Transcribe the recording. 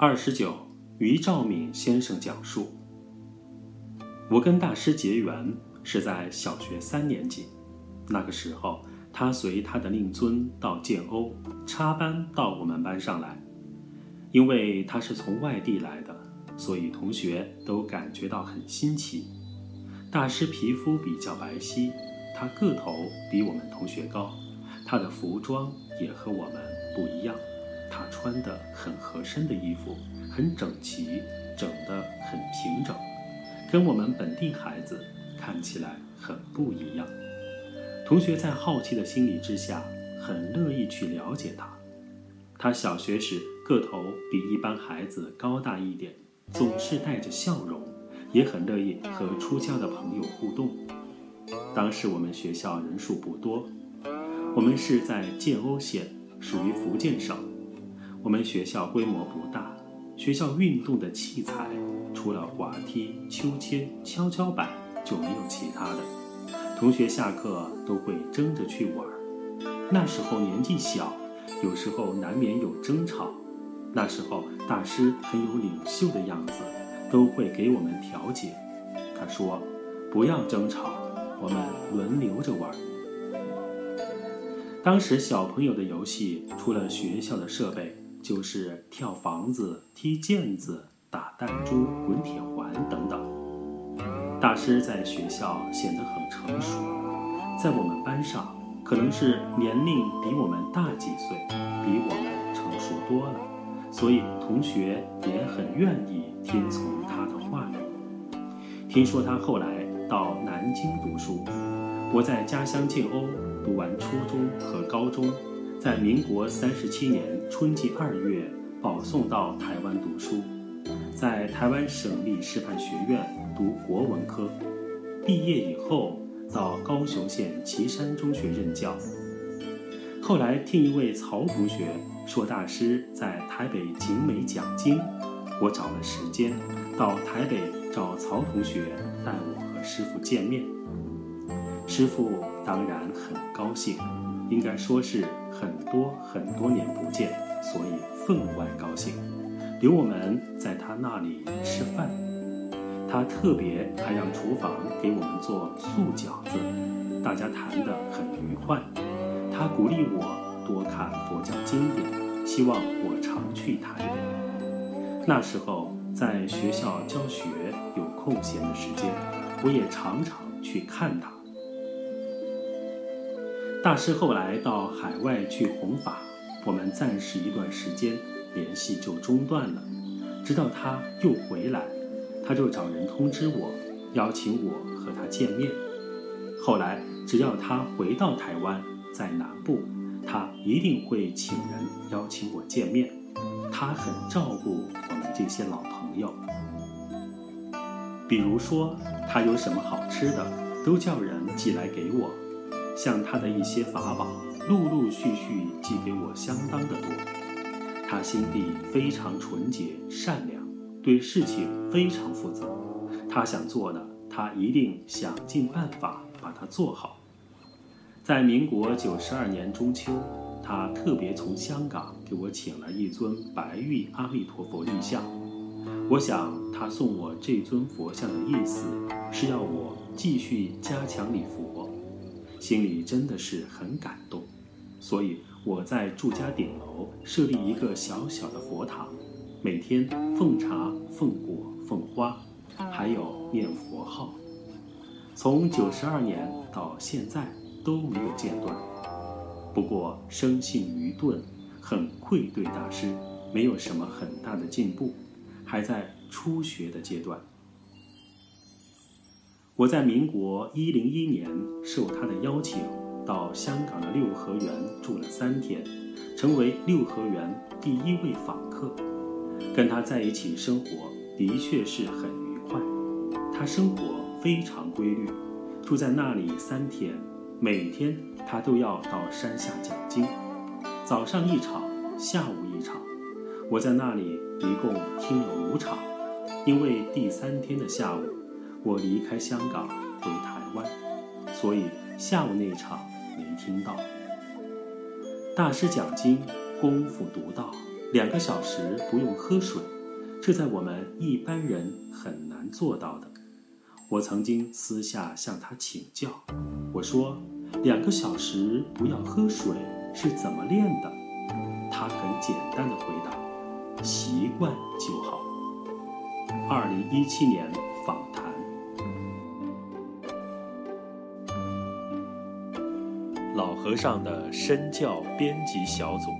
二十九，于兆敏先生讲述。我跟大师结缘是在小学三年级，那个时候他随他的令尊到建瓯插班到我们班上来，因为他是从外地来的，所以同学都感觉到很新奇。大师皮肤比较白皙，他个头比我们同学高，他的服装也和我们不一样。他穿的很合身的衣服，很整齐，整得很平整，跟我们本地孩子看起来很不一样。同学在好奇的心理之下，很乐意去了解他。他小学时个头比一般孩子高大一点，总是带着笑容，也很乐意和出家的朋友互动。当时我们学校人数不多，我们是在建瓯县，属于福建省。我们学校规模不大，学校运动的器材除了滑梯、秋千、跷跷板就没有其他的。同学下课都会争着去玩。那时候年纪小，有时候难免有争吵。那时候大师很有领袖的样子，都会给我们调解。他说：“不要争吵，我们轮流着玩。”当时小朋友的游戏，除了学校的设备。就是跳房子、踢毽子、打弹珠、滚铁环等等。大师在学校显得很成熟，在我们班上可能是年龄比我们大几岁，比我们成熟多了，所以同学也很愿意听从他的话语。听说他后来到南京读书，我在家乡建瓯读完初中和高中。在民国三十七年春季二月，保送到台湾读书，在台湾省立师范学院读国文科。毕业以后，到高雄县旗山中学任教。后来听一位曹同学说，大师在台北景美讲经，我找了时间到台北找曹同学带我和师傅见面。师傅当然很高兴。应该说是很多很多年不见，所以分外高兴，留我们在他那里吃饭。他特别还让厨房给我们做素饺子，大家谈得很愉快。他鼓励我多看佛教经典，希望我常去台北。那时候在学校教学，有空闲的时间，我也常常去看他。大师后来到海外去弘法，我们暂时一段时间联系就中断了。直到他又回来，他就找人通知我，邀请我和他见面。后来只要他回到台湾，在南部，他一定会请人邀请我见面。他很照顾我们这些老朋友，比如说他有什么好吃的，都叫人寄来给我。像他的一些法宝，陆陆续续寄给我，相当的多。他心地非常纯洁善良，对事情非常负责。他想做的，他一定想尽办法把它做好。在民国九十二年中秋，他特别从香港给我请了一尊白玉阿弥陀佛立像。我想他送我这尊佛像的意思，是要我继续加强礼佛。心里真的是很感动，所以我在住家顶楼设立一个小小的佛堂，每天奉茶、奉果、奉花，还有念佛号。从九十二年到现在都没有间断。不过生性愚钝，很愧对大师，没有什么很大的进步，还在初学的阶段。我在民国一零一年受他的邀请，到香港的六合园住了三天，成为六合园第一位访客。跟他在一起生活的确是很愉快。他生活非常规律，住在那里三天，每天他都要到山下讲经，早上一场，下午一场。我在那里一共听了五场，因为第三天的下午。我离开香港回台湾，所以下午那一场没听到。大师讲经，功夫独到，两个小时不用喝水，这在我们一般人很难做到的。我曾经私下向他请教，我说：“两个小时不要喝水是怎么练的？”他很简单的回答：“习惯就好。”二零一七年老和尚的身教编辑小组。